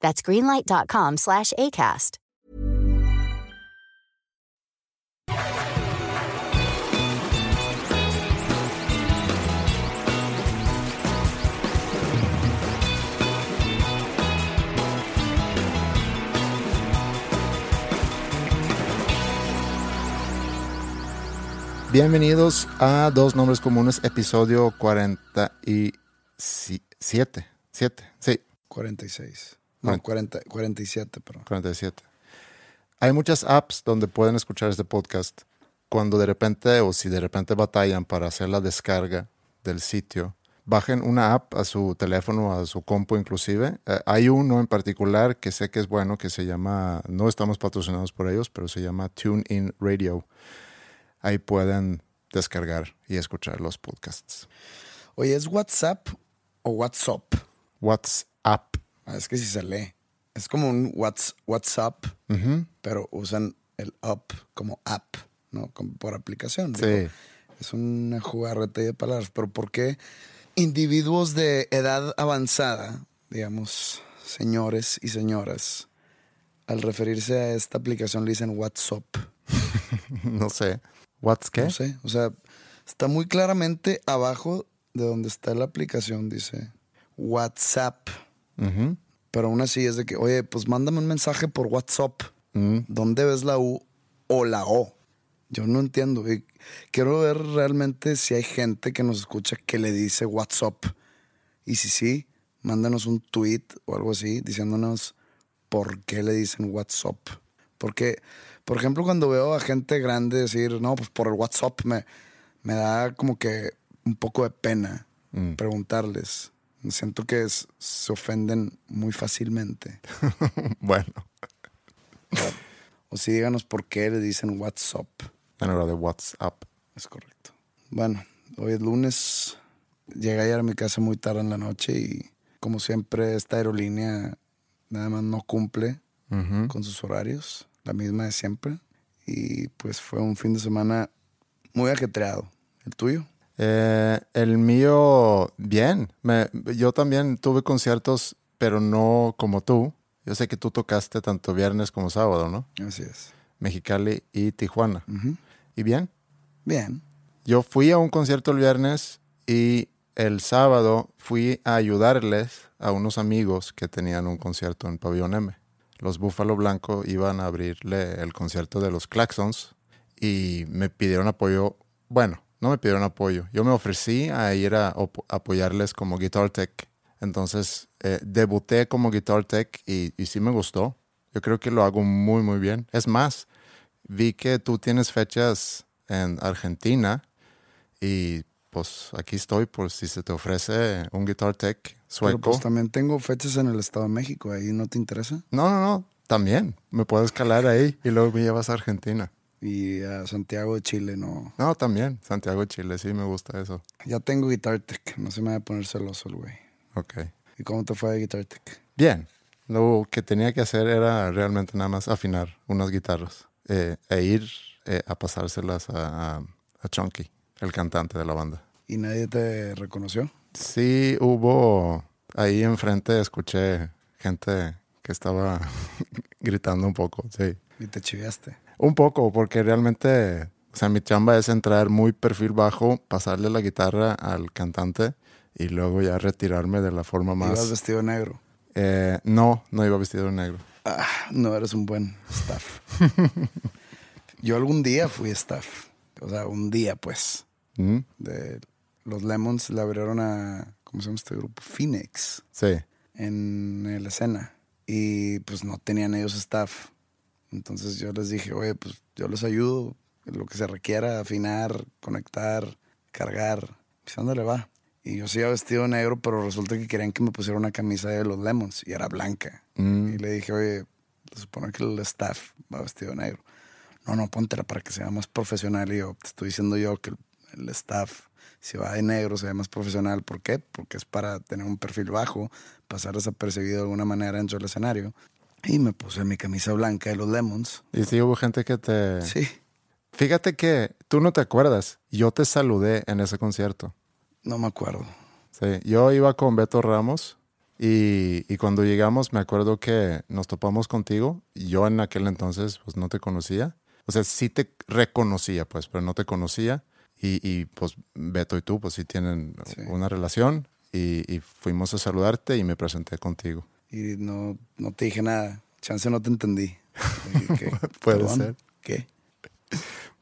That's greenlight.com slash ACAST. Bienvenidos a Dos Nombres Comunes, episodio 47. 7, sí, 46. No, 40, 47, perdón. 47. Hay muchas apps donde pueden escuchar este podcast. Cuando de repente, o si de repente batallan para hacer la descarga del sitio, bajen una app a su teléfono, a su compu inclusive. Eh, hay uno en particular que sé que es bueno, que se llama, no estamos patrocinados por ellos, pero se llama TuneIn Radio. Ahí pueden descargar y escuchar los podcasts. Oye, ¿es WhatsApp o WhatsApp? WhatsApp. Ah, es que si se lee. Es como un whats, WhatsApp, pero usan el up como app, ¿no? Como por aplicación. Sí. Digo, es una jugarreta de palabras. Pero ¿por qué individuos de edad avanzada, digamos, señores y señoras, al referirse a esta aplicación le dicen WhatsApp? no sé. ¿What's qué? No sé. O sea, está muy claramente abajo de donde está la aplicación, dice WhatsApp. Pero aún así es de que, oye, pues mándame un mensaje por WhatsApp. ¿Dónde ves la U o la O? Yo no entiendo. Y quiero ver realmente si hay gente que nos escucha que le dice WhatsApp. Y si sí, mándanos un tweet o algo así diciéndonos por qué le dicen WhatsApp. Porque, por ejemplo, cuando veo a gente grande decir, no, pues por el WhatsApp me, me da como que un poco de pena Mm. preguntarles. Siento que es- se ofenden muy fácilmente. bueno, O si díganos por qué le dicen WhatsApp. en hora de WhatsApp. Es correcto. Bueno, hoy es lunes. Llegué ayer a mi casa muy tarde en la noche y como siempre esta aerolínea nada más no cumple con sus horarios, la misma de siempre. Y pues fue un fin de semana muy ajetreado. ¿El tuyo? Eh, el mío, bien. Me- yo también tuve conciertos, pero no como tú. Yo sé que tú tocaste tanto viernes como sábado, ¿no? Así es. Mexicali y Tijuana. ¿Y bien? Bien. Yo fui a un concierto el viernes y el sábado fui a ayudarles a unos amigos que tenían un concierto en Pabellón M. Los Búfalo Blanco iban a abrirle el concierto de los Claxons y me pidieron apoyo. Bueno, no me pidieron apoyo. Yo me ofrecí a ir a apoyarles como Guitar Tech. Entonces eh, debuté como Guitar Tech y, y sí me gustó. Yo creo que lo hago muy, muy bien. Es más, vi que tú tienes fechas en Argentina y pues aquí estoy por si se te ofrece un Guitar Tech Pero sueco. pues también tengo fechas en el Estado de México. ¿Ahí no te interesa? No, no, no, también. Me puedes calar ahí y luego me llevas a Argentina. Y a Santiago de Chile no. No, también. Santiago de Chile, sí me gusta eso. Ya tengo Guitar Tech. No se me va a poner celoso el güey. Ok. ¿Y cómo te fue de Guitar Tech? Bien. Lo que tenía que hacer era realmente nada más afinar unas guitarras eh, e ir eh, a pasárselas a, a, a Chunky, el cantante de la banda. ¿Y nadie te reconoció? Sí, hubo ahí enfrente, escuché gente que estaba gritando un poco, sí. ¿Y te chiviaste? Un poco, porque realmente, o sea, mi chamba es entrar muy perfil bajo, pasarle la guitarra al cantante y luego ya retirarme de la forma Ibas más... vestido de negro. Eh, no, no iba vestido negro. Ah, no eres un buen staff. Yo algún día fui staff. O sea, un día, pues. Mm, De los Lemons le abrieron a. ¿Cómo se llama este grupo? Phoenix. Sí. En la escena. Y pues no tenían ellos staff. Entonces yo les dije, oye, pues yo les ayudo. Lo que se requiera, afinar, conectar, cargar. Pues ándale, va. Y yo sí iba vestido de negro, pero resulta que querían que me pusiera una camisa de los Lemons y era blanca. Mm. Y le dije, oye, se supone que el staff va vestido de negro. No, no, póntela para que sea más profesional. Y yo, te estoy diciendo yo que el, el staff, si va de negro, se ve más profesional. ¿Por qué? Porque es para tener un perfil bajo, pasar desapercibido de alguna manera dentro del escenario. Y me puse mi camisa blanca de los Lemons. Y sí hubo gente que te... Sí, Fíjate que tú no te acuerdas. Yo te saludé en ese concierto. no me acuerdo. Sí, yo iba con Beto Ramos y, y cuando llegamos me acuerdo que nos topamos contigo. Yo en aquel entonces pues no te conocía. O sea, sí te reconocía pues, pero no te conocía. Y, y, pues Beto y tú pues sí tienen Sí. una relación y, y fuimos a saludarte y me presenté contigo. Y no, no te dije nada. Chance no te entendí. ¿qué? Puede ¿Perdón? ser. ¿Qué?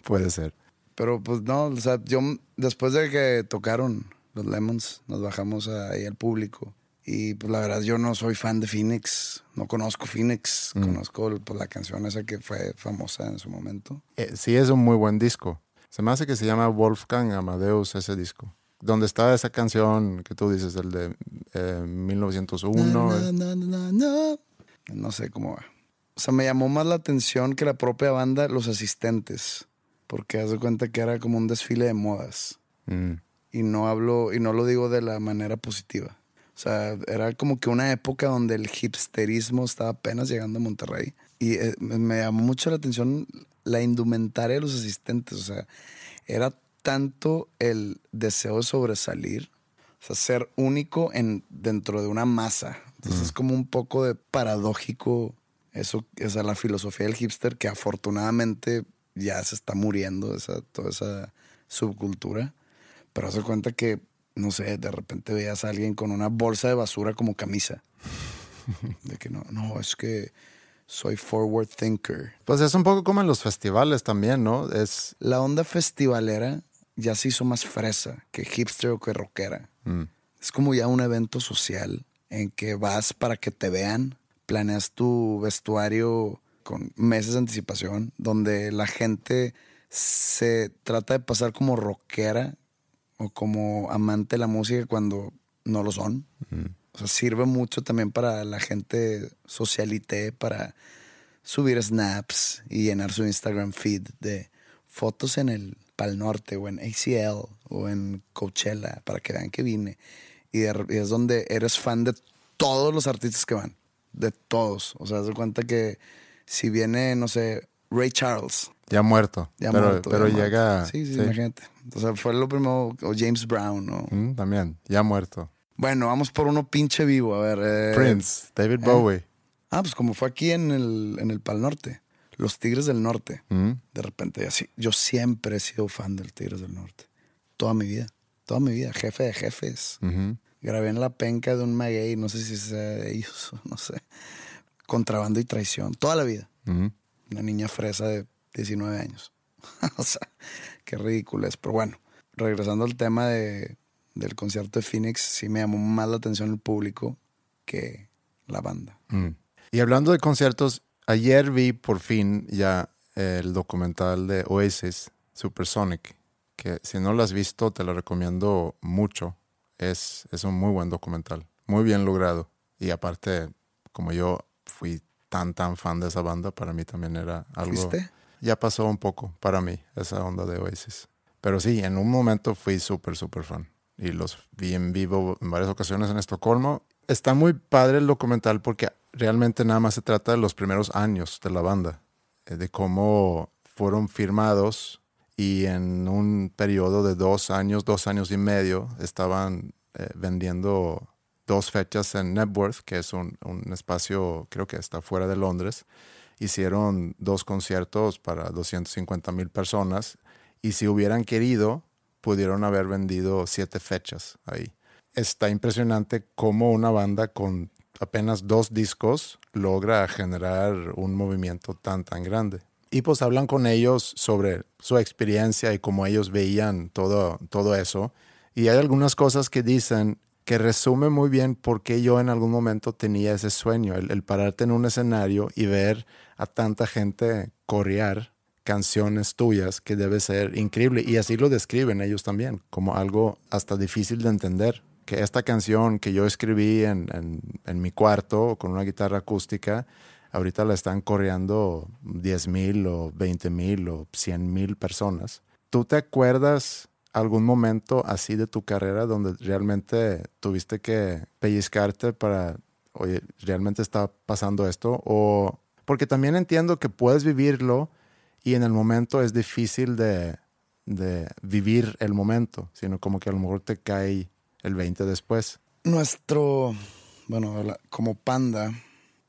Puede ser. Pero pues no, o sea, yo después de que tocaron los Lemons, nos bajamos ahí al público. Y pues la verdad yo no soy fan de Phoenix, no conozco Phoenix, conozco pues, la canción esa que fue famosa en su momento. Eh, sí es un muy buen disco. Se me hace que se llama Wolfgang Amadeus ese disco. Donde está esa canción que tú dices, el de eh, 1901. Na, eh. na, na, na, na. No sé cómo va. O sea, me llamó más la atención que la propia banda, los asistentes. Porque haz de cuenta que era como un desfile de modas. Mm, y no hablo y no lo digo de la manera positiva. O sea, era como que una época donde el hipsterismo estaba apenas llegando a Monterrey y eh, me, me llamó mucho la atención la indumentaria de los asistentes, o sea, era tanto el deseo de sobresalir, o sea, ser único en dentro de una masa. Entonces es como un poco de paradójico eso, o sea, la filosofía del hipster que afortunadamente ya se está muriendo esa toda esa subcultura. Pero hace cuenta que, no sé, de repente veías a alguien con una bolsa de basura como camisa. De que no, no, es que soy forward thinker. Pues es un poco como en los festivales también, ¿no? Es. La onda festivalera ya se hizo más fresa que hipster o que rockera. mm, Es como ya un evento social en que vas para que te vean, planeas tu vestuario con meses de anticipación, donde la gente se trata de pasar como rockera o como amante de la música cuando no lo son. O sea, sirve mucho también para la gente socialité, para subir snaps y llenar su Instagram feed de fotos en el Pal Norte o en ACL o en Coachella para que vean que vine. Y, de- y es donde eres fan de todos los artistas que van, de todos. O sea, de cuenta que si viene, no sé, Ray Charles, ya muerto. ya pero muerto, pero ya muerto. llega. Sí, sí, imagínate. O sea, fue lo primero, o James Brown, ¿no? Mm, también, ya muerto. Bueno, vamos por uno pinche vivo, a ver. eh, Prince, David Bowie. Ah, pues como fue aquí en el, en el Pal Norte. Los Tigres del Norte. Mm, De repente, así. Yo siempre he sido fan del Tigres del Norte. Toda mi vida. Toda mi vida. Jefe de jefes. Grabé en la penca de un maguey. No sé si sea de ellos. No sé. Contrabando y traición. Toda la vida. Una niña fresa de 19 años. o sea, qué ridículo es. Pero bueno, regresando al tema de, del concierto de Phoenix, sí me llamó más la atención el público que la banda. Mm. Y hablando de conciertos, ayer vi por fin ya el documental de Oasis, Supersonic, que si no lo has visto te lo recomiendo mucho. Es, es un muy buen documental, muy bien logrado. Y aparte, como yo fui tan, tan fan de esa banda, para mí también era algo... ¿Fuiste? Ya pasó un poco para mí esa onda de Oasis. Pero sí, en un momento fui súper, súper fan. Y los vi en vivo en varias ocasiones en Estocolmo. Está muy padre el documental porque realmente nada más se trata de los primeros años de la banda. eh, De cómo fueron firmados y en un periodo de dos años, dos años y medio, estaban eh, vendiendo dos fechas en Networth, que es un, un espacio, creo que está fuera de Londres. Hicieron dos conciertos para 250 mil personas y si hubieran querido, pudieron haber vendido siete fechas ahí. Está impresionante cómo una banda con apenas dos discos logra generar un movimiento tan, tan grande. Y pues hablan con ellos sobre su experiencia y cómo ellos veían todo, todo eso. Y hay algunas cosas que dicen que resume muy bien por qué yo en algún momento tenía ese sueño, el, el pararte en un escenario y ver a tanta gente corear canciones tuyas que debe ser increíble. Y así lo describen ellos también, como algo hasta difícil de entender. Que esta canción que yo escribí en, en, en mi cuarto con una guitarra acústica, ahorita la están coreando 10 mil o 20 mil o 100 mil personas. ¿Tú te acuerdas algún momento así de tu carrera donde realmente tuviste que pellizcarte para, oye, ¿realmente está pasando esto? O porque también entiendo que puedes vivirlo y en el momento es difícil de, de vivir el momento, sino como que a lo mejor te cae el 20 después. Nuestro, bueno, como panda,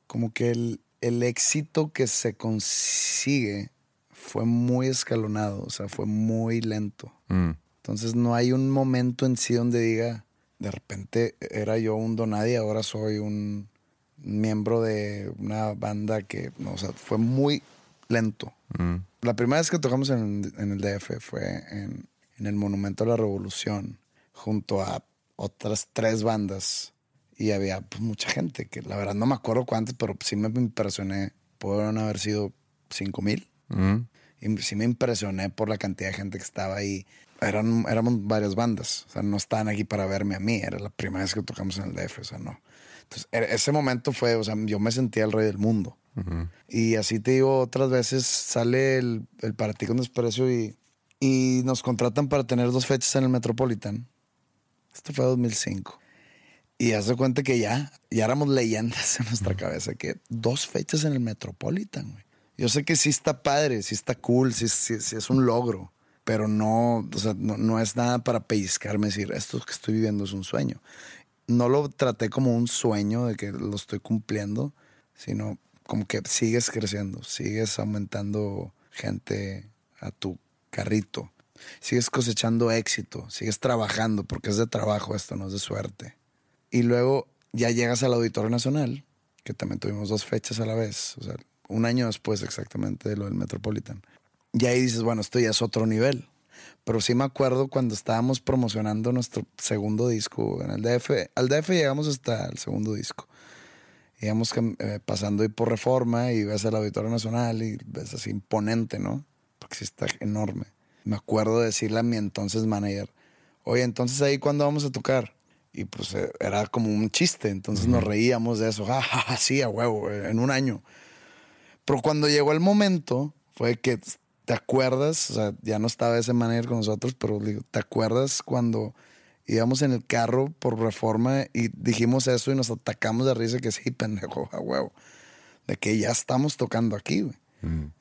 como que el, el éxito que se consigue fue muy escalonado, o sea, fue muy lento. Mm. Entonces no hay un momento en sí donde diga, de repente era yo un donadie, ahora soy un miembro de una banda que, no, o sea, fue muy lento. Mm. La primera vez que tocamos en, en el DF fue en, en, el Monumento a la Revolución, junto a otras tres bandas. Y había pues, mucha gente, que la verdad no me acuerdo cuántas, pero sí me impresioné. Pudieron haber sido cinco mil. Y sí me impresioné por la cantidad de gente que estaba ahí. Eran, éramos varias bandas. O sea, no estaban aquí para verme a mí. Era la primera vez que tocamos en el DF. O sea, no. Entonces, ese momento fue, o sea, yo me sentía el rey del mundo. Uh -huh. Y así te digo, otras veces sale el, el Para ti con desprecio y, y nos contratan para tener dos fechas en el Metropolitan. Esto fue 2005. Y haz de cuenta que ya, ya éramos leyendas en nuestra cabeza, que dos fechas en el Metropolitan, güey. Yo sé que sí está padre, sí está cool, sí, sí, sí es un logro, pero no, o sea, no, no, es nada para pellizcarme y decir, esto que estoy viviendo es un sueño. No lo traté como un sueño de que lo estoy cumpliendo, sino como que sigues creciendo, sigues aumentando gente a tu carrito, sigues cosechando éxito, sigues trabajando, porque es de trabajo esto, no es de suerte. Y luego ya llegas al Auditorio Nacional, que también tuvimos dos fechas a la vez, o sea, un año después exactamente de lo del Metropolitan. Y ahí dices, bueno, esto ya es otro nivel. Pero sí me acuerdo cuando estábamos promocionando nuestro segundo disco en el DF. Al DF llegamos hasta el segundo disco. Íbamos eh, pasando ahí por Reforma y ves el Auditorio Nacional y ves así imponente, ¿no? Porque sí está enorme. Me acuerdo de decirle a mi entonces manager, oye, entonces ahí cuándo vamos a tocar? Y pues eh, era como un chiste, entonces uh -huh. nos reíamos de eso. Ah, ja, ja, sí, a huevo, en un año. Pero cuando llegó el momento, fue que te acuerdas, o sea, ya no estaba ese manager con nosotros, pero digo, ¿te acuerdas cuando íbamos en el carro por reforma y dijimos eso y nos atacamos de risa que sí, pendejo, a huevo? De que ya estamos tocando aquí, güey.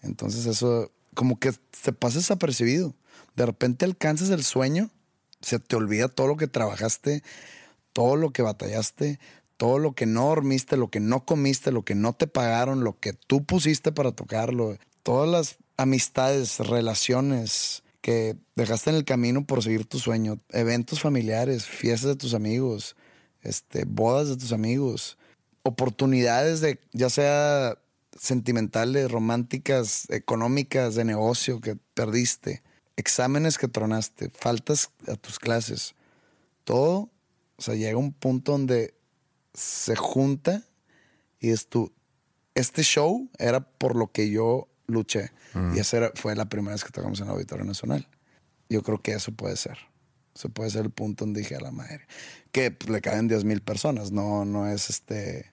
Entonces eso, como que te pasa desapercibido. De repente alcanzas el sueño, se te olvida todo lo que trabajaste, todo lo que batallaste, todo lo que no dormiste, lo que no comiste, lo que no te pagaron, lo que tú pusiste para tocarlo, todas las amistades, relaciones que dejaste en el camino por seguir tu sueño, eventos familiares, fiestas de tus amigos, este, bodas de tus amigos, oportunidades de ya sea sentimentales, románticas, económicas, de negocio que perdiste, exámenes que tronaste, faltas a tus clases, todo, o sea, llega un punto donde se junta y es tu, este show era por lo que yo luché. Mm. Y esa era, fue la primera vez que tocamos en el Auditorio Nacional. Yo creo que eso puede ser. Eso puede ser el punto donde dije a la madre. Que pues, le caen 10 mil personas, no, no es este,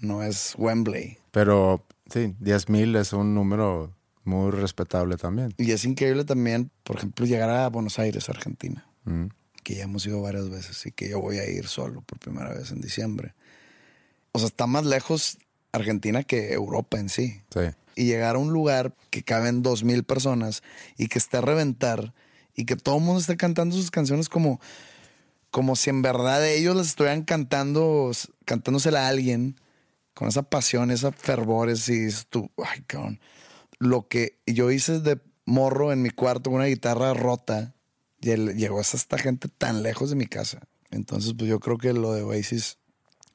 no es Wembley. Pero sí, 10 mil es un número muy respetable también. Y es increíble también, por ejemplo, llegar a Buenos Aires, Argentina. Mm. Que ya hemos ido varias veces y que yo voy a ir solo por primera vez en diciembre. O sea, está más lejos Argentina que Europa en sí. Sí y llegar a un lugar que caben dos mil personas y que esté a reventar y que todo el mundo esté cantando sus canciones como, como si en verdad ellos las estuvieran cantando, cantándosela a alguien con esa pasión, esa fervor, y tú, ay, cabrón. Lo que yo hice de morro en mi cuarto con una guitarra rota, llegó hasta esta gente tan lejos de mi casa. Entonces, pues yo creo que lo de Oasis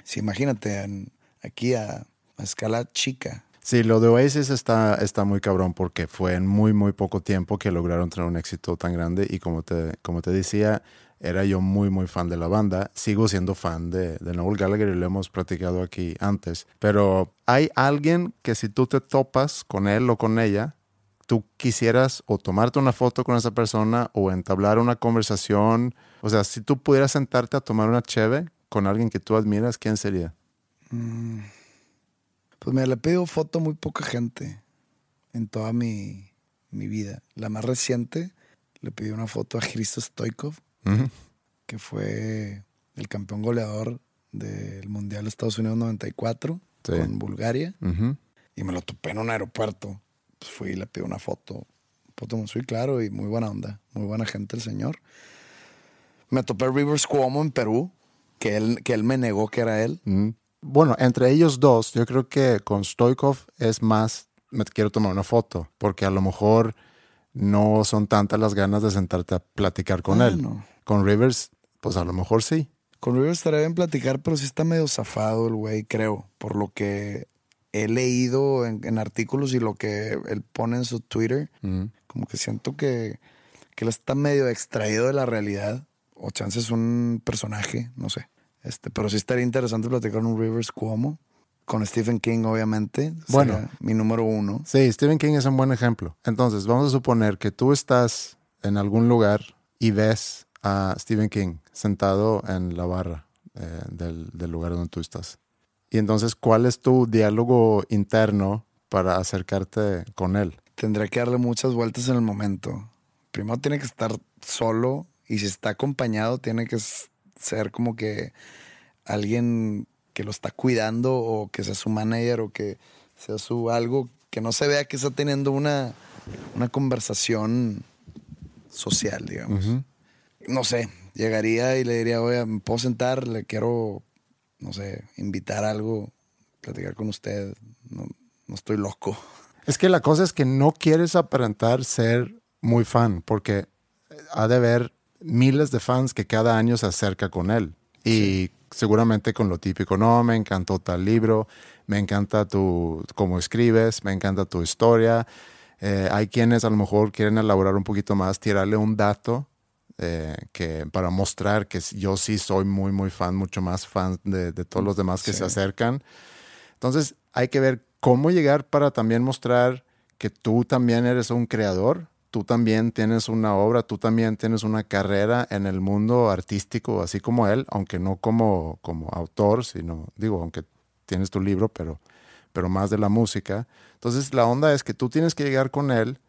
Sí, imagínate, aquí a, escala chica. Sí, lo de Oasis está, está muy cabrón porque fue en muy, muy poco tiempo que lograron tener un éxito tan grande y como te, como te decía, era yo muy, muy fan de la banda. Sigo siendo fan de, de Noel Gallagher y lo hemos platicado aquí antes. Pero hay alguien que si tú te topas con él o con ella, tú quisieras o tomarte una foto con esa persona o entablar una conversación. O sea, si tú pudieras sentarte a tomar una cheve con alguien que tú admiras, ¿quién sería? Mm. Pues me le pido foto muy poca gente en toda mi, mi vida. La más reciente le pedí una foto a Cristo Stoikov que fue el campeón goleador del Mundial de Estados Unidos 94 con Bulgaria. Y me lo topé en un aeropuerto. Pues fui y le pedí una foto. Foto muy claro y muy buena onda. Muy buena gente el señor. Me topé Rivers Cuomo en Perú, que él, que él me negó que era él. Bueno, entre ellos dos, yo creo que con Stoikov es más, me quiero tomar una foto, porque a lo mejor no son tantas las ganas de sentarte a platicar con ah, él. Con Rivers, pues a lo mejor sí. Con Rivers estaría bien platicar, pero sí está medio zafado el güey, creo, por lo que he leído en, artículos y lo que él pone en su Twitter. Como que siento que, que él está medio extraído de la realidad. O chance es un personaje, no sé. Este, pero sí estaría interesante platicar con un Rivers Cuomo. Con Stephen King, obviamente. Bueno. Mi número uno. Sí, Stephen King es un buen ejemplo. Entonces, vamos a suponer que tú estás en algún lugar y ves a Stephen King sentado en la barra eh, del, del, lugar donde tú estás. Y entonces, ¿cuál es tu diálogo interno para acercarte con él? Tendré que darle muchas vueltas en el momento. Primero tiene que estar solo y si está acompañado tiene que ser como que alguien que lo está cuidando o que sea su manager o que sea su algo, que no se vea que está teniendo una, una conversación social, digamos. No sé, llegaría y le diría, oye, ¿me puedo sentar? Le quiero, no sé, invitar algo, platicar con usted. No, no estoy loco. Es que la cosa es que no quieres aparentar ser muy fan, porque ha de haber miles de fans que cada año se acerca con él. Y seguramente con lo típico, no, me encantó tal libro, me encanta tu, cómo escribes, me encanta tu historia. Eh, hay quienes a lo mejor quieren elaborar un poquito más, tirarle un dato eh, que para mostrar que yo sí soy muy, muy fan, mucho más fan de, todos los demás que se acercan. Entonces hay que ver cómo llegar para también mostrar que tú también eres un creador tú también tienes una obra, tú también tienes una carrera en el mundo artístico, así como él, aunque no como, como autor, sino, digo, aunque tienes tu libro, pero, pero más de la música. Entonces la onda es que tú tienes que llegar con él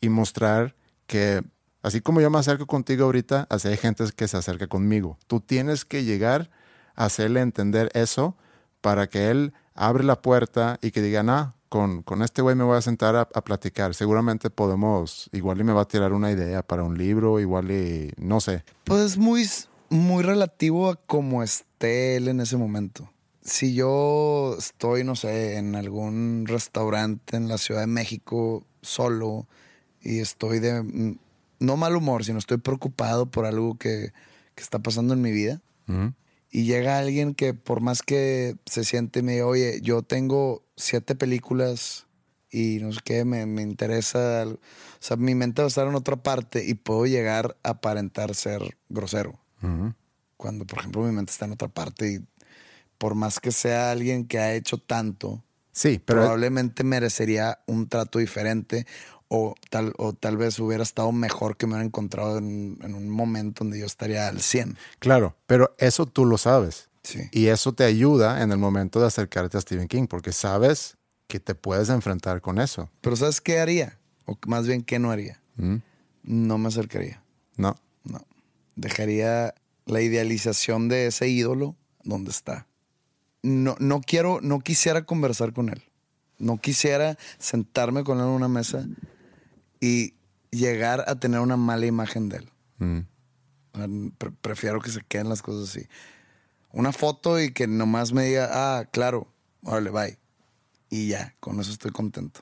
y mostrar que, así como yo me acerco contigo ahorita, así hay gente que se acerca conmigo. Tú tienes que llegar a hacerle entender eso para que él abre la puerta y que diga, ah, con, con este güey me voy a sentar a, platicar. Seguramente podemos, igual y me va a tirar una idea para un libro, igual y no sé. Pues es muy, muy relativo a cómo esté él en ese momento. Si yo estoy, no sé, en algún restaurante en la Ciudad de México solo y estoy de, no mal humor, sino estoy preocupado por algo que, que está pasando en mi vida. Y llega alguien que por más que se siente, me dice, oye, yo tengo siete películas y no sé qué, me, interesa, o sea, mi mente va a estar en otra parte y puedo llegar a aparentar ser grosero. Cuando, por ejemplo, mi mente está en otra parte y por más que sea alguien que ha hecho tanto, sí, probablemente merecería un trato diferente o tal, o tal vez hubiera estado mejor que me hubiera encontrado en, un momento donde yo estaría al 100. Claro, pero eso tú lo sabes. Sí. Y eso te ayuda en el momento de acercarte a Stephen King, porque sabes que te puedes enfrentar con eso. Pero ¿sabes qué haría? O más bien, ¿qué no haría? Mm. No me acercaría. No. No. Dejaría la idealización de ese ídolo donde está. No, no quiero, no quisiera conversar con él. No quisiera sentarme con él en una mesa y llegar a tener una mala imagen de él. Mm. prefiero que se queden las cosas así. Una foto y que nomás me diga, ah, claro, órale, bye. Y ya, con eso estoy contento.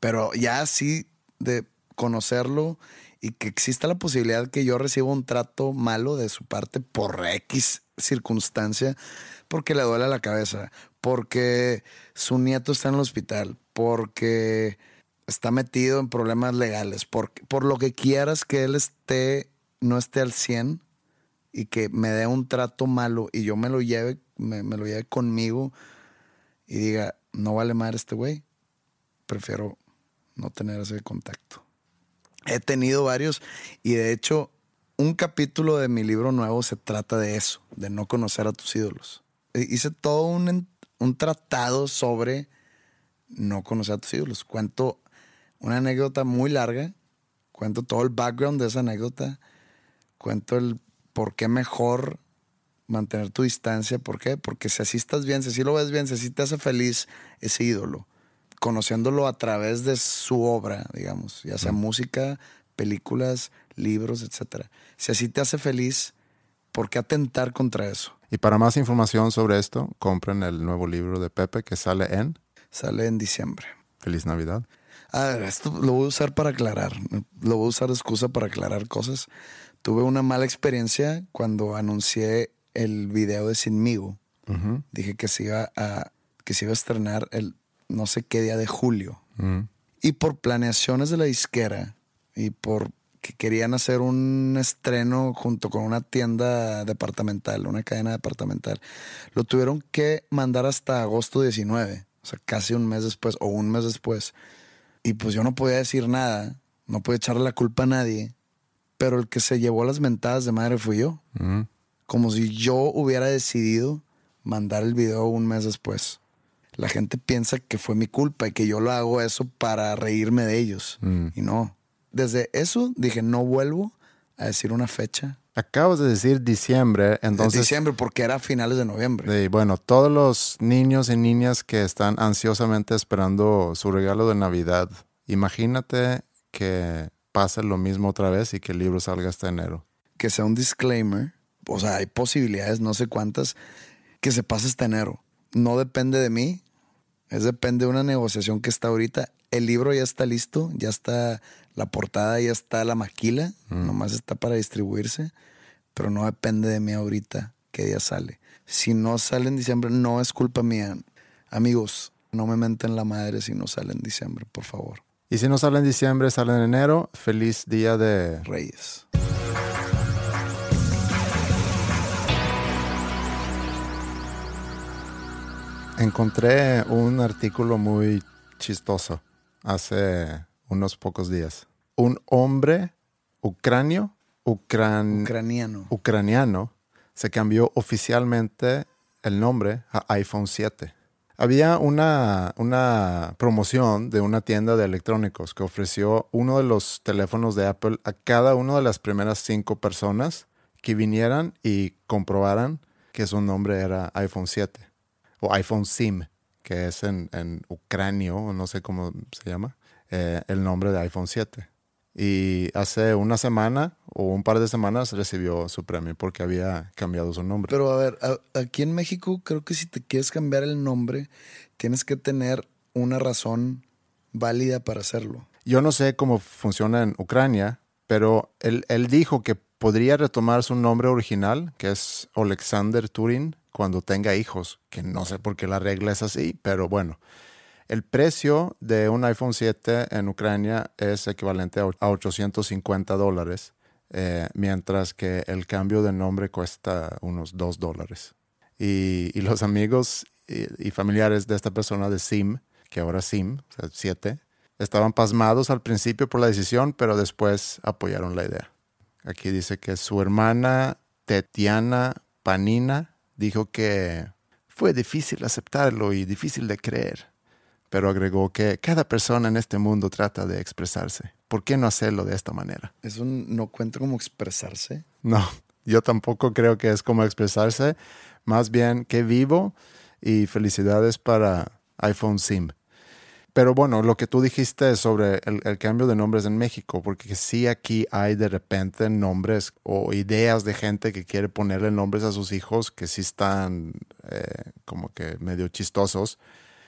Pero ya así de conocerlo y que exista la posibilidad que yo reciba un trato malo de su parte por X circunstancia porque le duele la cabeza, porque su nieto está en el hospital, porque está metido en problemas legales, por, por lo que quieras que él esté, no esté al 100 y que me dé un trato malo y yo me lo lleve, me, me lo lleve conmigo y diga, no vale madre este güey, prefiero no tener ese contacto. He tenido varios y de hecho un capítulo de mi libro nuevo se trata de eso, de no conocer a tus ídolos. E, hice todo un, un tratado sobre no conocer a tus ídolos. Cuento una anécdota muy larga, cuento todo el background de esa anécdota, cuento el por qué mejor mantener tu distancia, ¿por qué? Porque si así estás bien, si así lo ves bien, si así te hace feliz ese ídolo, conociéndolo a través de su obra, digamos, ya sea música, películas, libros, etc. Si así te hace feliz, ¿por qué atentar contra eso? Y para más información sobre esto, compren el nuevo libro de Pepe que sale en... Sale en diciembre. Feliz Navidad. A ver, esto lo voy a usar para aclarar. Lo voy a usar de excusa para aclarar cosas. Tuve una mala experiencia cuando anuncié el video de Sinmigo. Dije que se iba a que se iba a estrenar el no sé qué día de julio. Y por planeaciones de la disquera y por que querían hacer un estreno junto con una tienda departamental, una cadena departamental, lo tuvieron que mandar hasta agosto 19, o sea, casi un mes después o un mes después. Y pues yo no podía decir nada, no podía echarle la culpa a nadie, pero el que se llevó las mentadas de madre fui yo. Como si yo hubiera decidido mandar el video un mes después la gente piensa que fue mi culpa y que yo lo hago eso para reírme de ellos. Mm. Y no. Desde eso dije, no vuelvo a decir una fecha. Acabas de decir diciembre, entonces... diciembre, porque era finales de noviembre. Sí, bueno, todos los niños y niñas que están ansiosamente esperando su regalo de Navidad, imagínate que pase lo mismo otra vez y que el libro salga hasta enero. Que sea un disclaimer, o sea, hay posibilidades, no sé cuántas, que se pase hasta enero. No depende de mí, es depende de una negociación que está ahorita. El libro ya está listo, ya está la portada, ya está la maquila, mm. nomás está para distribuirse, pero no depende de mí ahorita qué día sale. Si no sale en diciembre, no es culpa mía. Amigos, no me menten la madre si no sale en diciembre, por favor. Y si no sale en diciembre, sale en enero, feliz día de Reyes. Encontré un artículo muy chistoso hace unos pocos días. Un hombre ucranio, ucraniano. ucraniano se cambió oficialmente el nombre a iPhone 7. Había una, una promoción de una tienda de electrónicos que ofreció uno de los teléfonos de Apple a cada una de las primeras cinco personas que vinieran y comprobaran que su nombre era iPhone 7 o iPhone SIM, que es en, en ucranio, no sé cómo se llama, eh, el nombre de iPhone 7. Y hace una semana o un par de semanas recibió su premio porque había cambiado su nombre. Pero a ver, aquí en México creo que si te quieres cambiar el nombre, tienes que tener una razón válida para hacerlo. Yo no sé cómo funciona en Ucrania, pero él, él dijo que podría retomar su nombre original, que es Alexander Turin, cuando tenga hijos, que no sé por qué la regla es así, pero bueno. El precio de un iPhone 7 en Ucrania es equivalente a 850 dólares, eh, mientras que el cambio de nombre cuesta unos 2 dólares. Y, los amigos y, familiares de esta persona de SIM, que ahora SIM, o sea, 7, estaban pasmados al principio por la decisión, pero después apoyaron la idea. Aquí dice que su hermana Tetiana Panina dijo que fue difícil aceptarlo y difícil de creer, pero agregó que cada persona en este mundo trata de expresarse. ¿Por qué no hacerlo de esta manera? ¿Eso no cuenta como expresarse? No, yo tampoco creo que es como expresarse. Más bien que vivo y felicidades para iPhone SIM. Pero bueno, lo que tú dijiste sobre el, cambio de nombres en México, porque sí aquí hay de repente nombres o ideas de gente que quiere ponerle nombres a sus hijos que sí están eh, como que medio chistosos.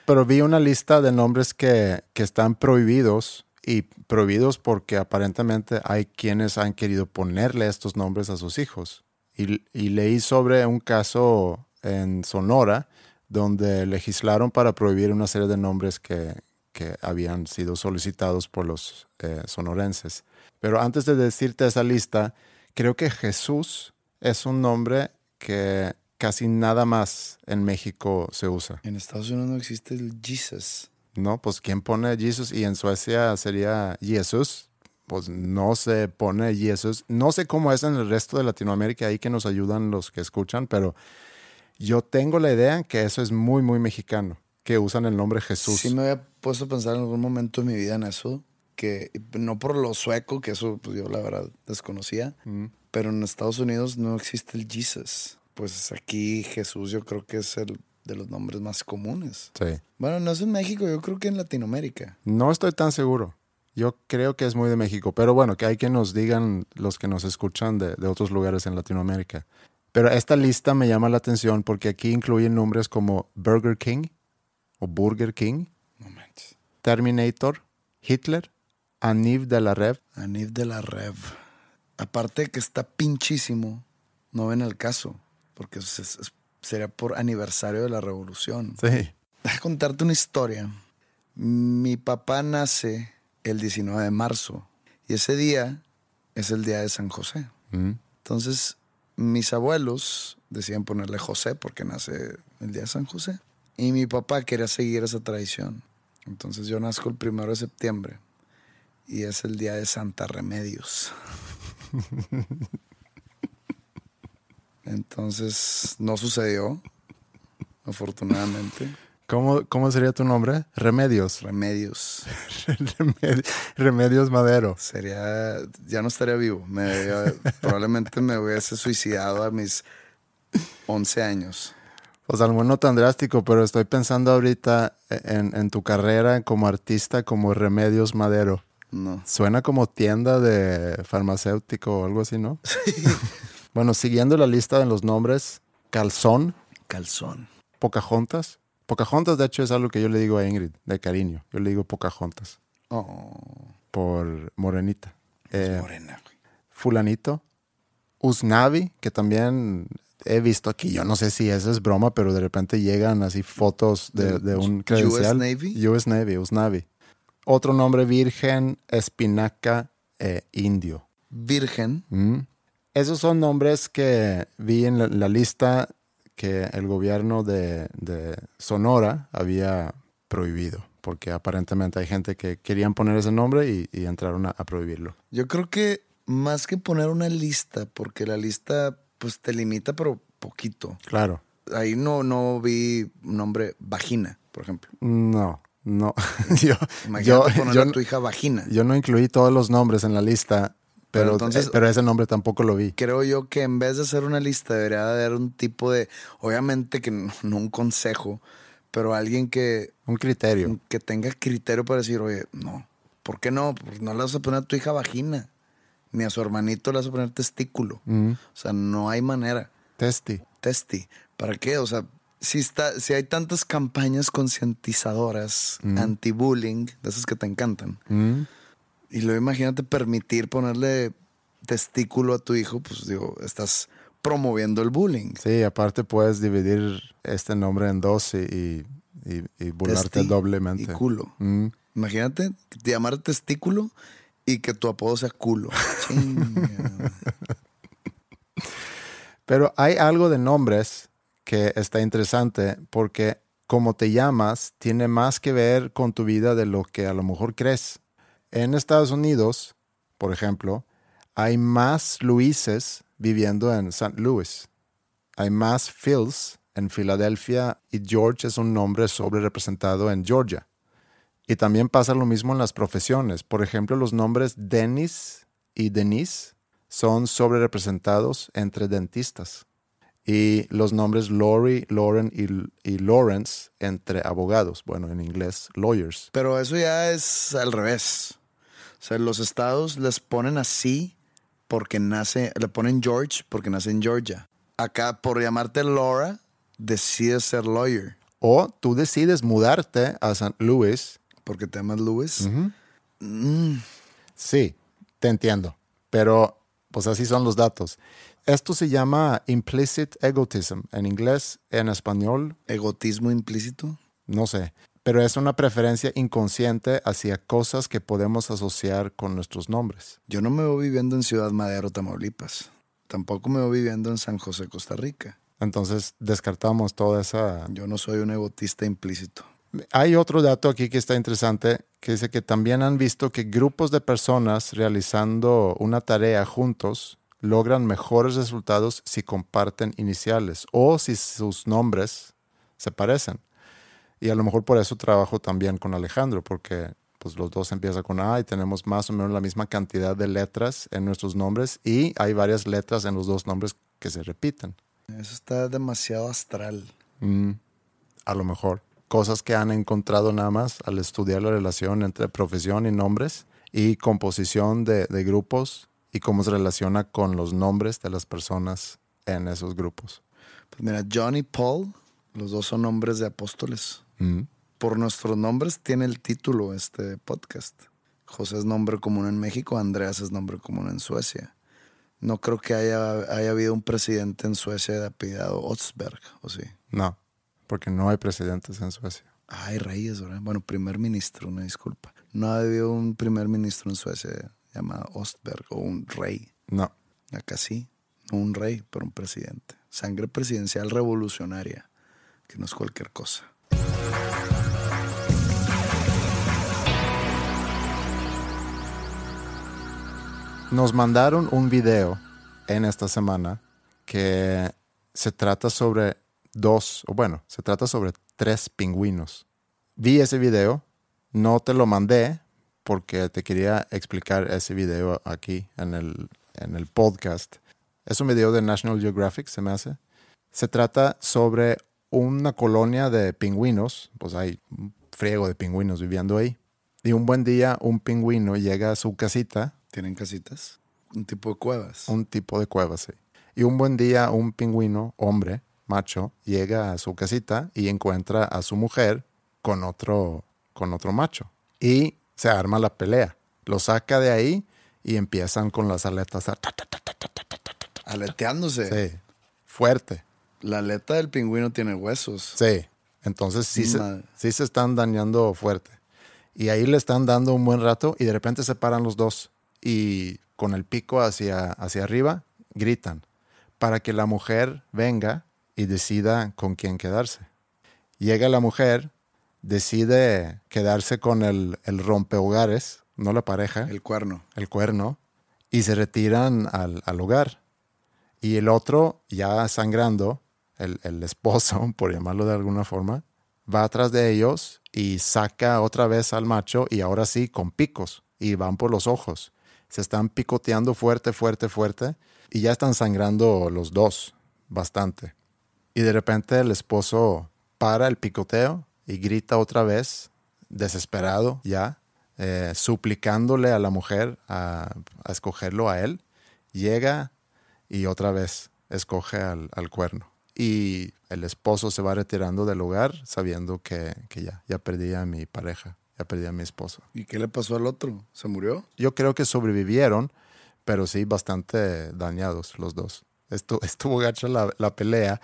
Pero vi una lista de nombres que, que están prohibidos y prohibidos porque aparentemente hay quienes han querido ponerle estos nombres a sus hijos. Y, y leí sobre un caso en Sonora donde legislaron para prohibir una serie de nombres que, que habían sido solicitados por los eh, sonorenses. Pero antes de decirte esa lista, creo que Jesús es un nombre que casi nada más en México se usa. En Estados Unidos no existe el Jesus. No, pues ¿quién pone Jesús? Y en Suecia sería Jesús. Pues no se pone Jesús. No sé cómo es en el resto de Latinoamérica, ahí que nos ayudan los que escuchan, pero yo tengo la idea que eso es muy, muy mexicano, que usan el nombre Jesús. Sí me había puesto a pensar en algún momento de mi vida en eso, que no por lo sueco, que eso pues, yo la verdad desconocía, Mm. pero en Estados Unidos no existe el Jesus. Pues aquí Jesús yo creo que es el de los nombres más comunes. Sí. Bueno, no es en México, yo creo que en Latinoamérica. No estoy tan seguro. Yo creo que es muy de México, pero bueno, que hay que nos digan los que nos escuchan de, de otros lugares en Latinoamérica. Pero esta lista me llama la atención porque aquí incluyen nombres como Burger King o Burger King, No. Terminator, Hitler, Aniv de la Rev. Anif de la Rev. Aparte de que está pinchísimo, no ven el caso, porque es- es- sería por aniversario de la revolución. Sí. Déjame contarte una historia. Mi papá nace el 19 de marzo y ese día es el día de San José. Mm. Entonces, mis abuelos decían ponerle José porque nace el día de San José. Y mi papá quería seguir esa tradición. Entonces yo nazco el primero de septiembre y es el día de Santa Remedios. Entonces no sucedió, afortunadamente. ¿Cómo, ¿Cómo sería tu nombre? Remedios. Remedios. Remedi- Remedios Madero. Sería, ya no estaría vivo. Me, probablemente me hubiese suicidado a mis 11 años. Pues algo no tan drástico, pero estoy pensando ahorita en, en tu carrera como artista como Remedios Madero. No. Suena como tienda de farmacéutico o algo así, ¿no? bueno, siguiendo la lista de los nombres, Calzón, Calzón. Pocahontas. Pocahontas, de hecho, es algo que yo le digo a Ingrid, de cariño. Yo le digo Pocahontas, Oh, por morenita. Eh, morena, fulanito. Usnavi, que también he visto aquí. Yo no sé si eso es broma, pero de repente llegan así fotos de, de un US credencial. Navy? US Navy, Usnavi. Otro nombre virgen, espinaca, eh, indio. Virgen. Mm. Esos son nombres que vi en la, la lista que el gobierno de, de Sonora había prohibido, porque aparentemente hay gente que querían poner ese nombre y, y entraron a- a prohibirlo. Yo creo que más que poner una lista, porque la lista pues te limita, pero poquito. Claro. Ahí no, no vi nombre vagina, por ejemplo. No, no. yo, Imagínate yo, yo a tu hija vagina. yo no incluí todos los nombres en la lista, pero, Pero entonces- eh, pero ese nombre tampoco lo vi. Creo yo que en vez de hacer una lista debería haber un tipo de, obviamente que no, no un consejo, pero alguien que, Un criterio. que tenga criterio para decir, oye, no, ¿por qué no? Pues no le vas a poner a tu hija vagina, ni a su hermanito le vas a poner testículo. Mm, O sea, no hay manera. Testi. Testi. ¿Para qué? O sea, si, está, si hay tantas campañas concientizadoras anti-bullying, de esas que te encantan, Mm, y luego imagínate permitir ponerle testículo a tu hijo, pues digo, estás promoviendo el bullying. Sí, aparte puedes dividir este nombre en dos y, y, y- burlarte Testi doblemente. Y culo. Mm, Imagínate te llamar testículo y que tu apodo sea culo. Pero hay algo de nombres que está interesante porque como te llamas tiene más que ver con tu vida de lo que a lo mejor crees. En Estados Unidos, por ejemplo, hay más Luises viviendo en St. Louis. Hay más Phils en Filadelfia y George es un nombre sobre representado en Georgia. Y también pasa lo mismo en las profesiones. Por ejemplo, los nombres Dennis y Denise son sobre representados entre dentistas. Y los nombres Lori, Lauren y, y Lawrence entre abogados. Bueno, en inglés, lawyers. Pero eso ya es al revés. O sea, los estados les ponen así porque nace, le ponen George porque nace en Georgia. Acá, por llamarte Laura, decides ser lawyer O tú decides mudarte a St. Louis. porque te llamas Lewis. Sí, te entiendo. Pero pues así son los datos. Esto se llama implicit egotism en inglés, en español, ¿Egotismo implícito? no sé, pero es una preferencia inconsciente hacia cosas que podemos asociar con nuestros nombres. Yo no me veo viviendo en Ciudad Madero, Tamaulipas. Tampoco me veo viviendo en San José, Costa Rica. Entonces descartamos toda esa... Yo no soy un egotista implícito. Hay otro dato aquí que está interesante, que dice que también han visto que grupos de personas realizando una tarea juntos logran mejores resultados si comparten iniciales o si sus nombres se parecen. Y a lo mejor por eso trabajo también con Alejandro, porque pues los dos empiezan con A y tenemos más o menos la misma cantidad de letras en nuestros nombres y hay varias letras en los dos nombres que se repiten. Eso está demasiado astral. Mm, a lo mejor. Cosas que han encontrado nada más al estudiar la relación entre profesión y nombres y composición de, de grupos y cómo se relaciona con los nombres de las personas en esos grupos. Pues mira, John y Paul, los dos son nombres de apóstoles. Mm, Por nuestros nombres tiene el título este podcast. José es nombre común en México, Andreas es nombre común en Suecia. No creo que haya, haya habido un presidente en Suecia de apellidado Otsberg, ¿o sí? no, porque no hay presidentes en Suecia. Ay, reyes, ¿verdad? Bueno, primer ministro, una disculpa. No ha habido un primer ministro en Suecia llamado Ostberg o un rey. No. Acá sí, no un rey, pero un presidente. Sangre presidencial revolucionaria, que no es cualquier cosa. Nos mandaron un video en esta semana que se trata sobre dos, o bueno, se trata sobre tres pingüinos. Vi ese video, no te lo mandé porque te quería explicar ese video aquí en el, en el podcast. Es un video de National Geographic, se me hace. Se trata sobre una colonia de pingüinos, pues hay un friego de pingüinos viviendo ahí. Y un buen día un pingüino llega a su casita tienen casitas. Un tipo de cuevas. Un tipo de cuevas, sí. Y un buen día un pingüino, hombre, macho, llega a su casita y encuentra a su mujer con otro, con otro macho. Y se arma la pelea. Lo saca de ahí y empiezan con las aletas. A... Aleteándose. Sí. Fuerte. La aleta del pingüino tiene huesos. Sí. Entonces sí, se, sí se están dañando fuerte. Y ahí le están dando un buen rato y de repente se paran los dos y con el pico hacia, hacia arriba gritan para que la mujer venga y decida con quién quedarse. Llega la mujer, decide quedarse con el, el rompehogares, no la pareja, El cuerno. el cuerno, y se retiran al, al hogar. Y el otro, ya sangrando, el, el esposo, por llamarlo de alguna forma, va atrás de ellos y saca otra vez al macho y ahora sí con picos y van por los ojos. Se están picoteando fuerte, fuerte, fuerte y ya están sangrando los dos bastante. Y de repente el esposo para el picoteo y grita otra vez, desesperado ya, eh, suplicándole a la mujer a, a escogerlo a él. Llega y otra vez escoge al, al cuerno. Y el esposo se va retirando del lugar sabiendo que, que ya, ya perdí a mi pareja, ya perdí a mi esposo. ¿Y qué le pasó al otro? ¿Se murió? Yo creo que sobrevivieron, pero sí bastante dañados los dos. Estu- estuvo gacha la, la pelea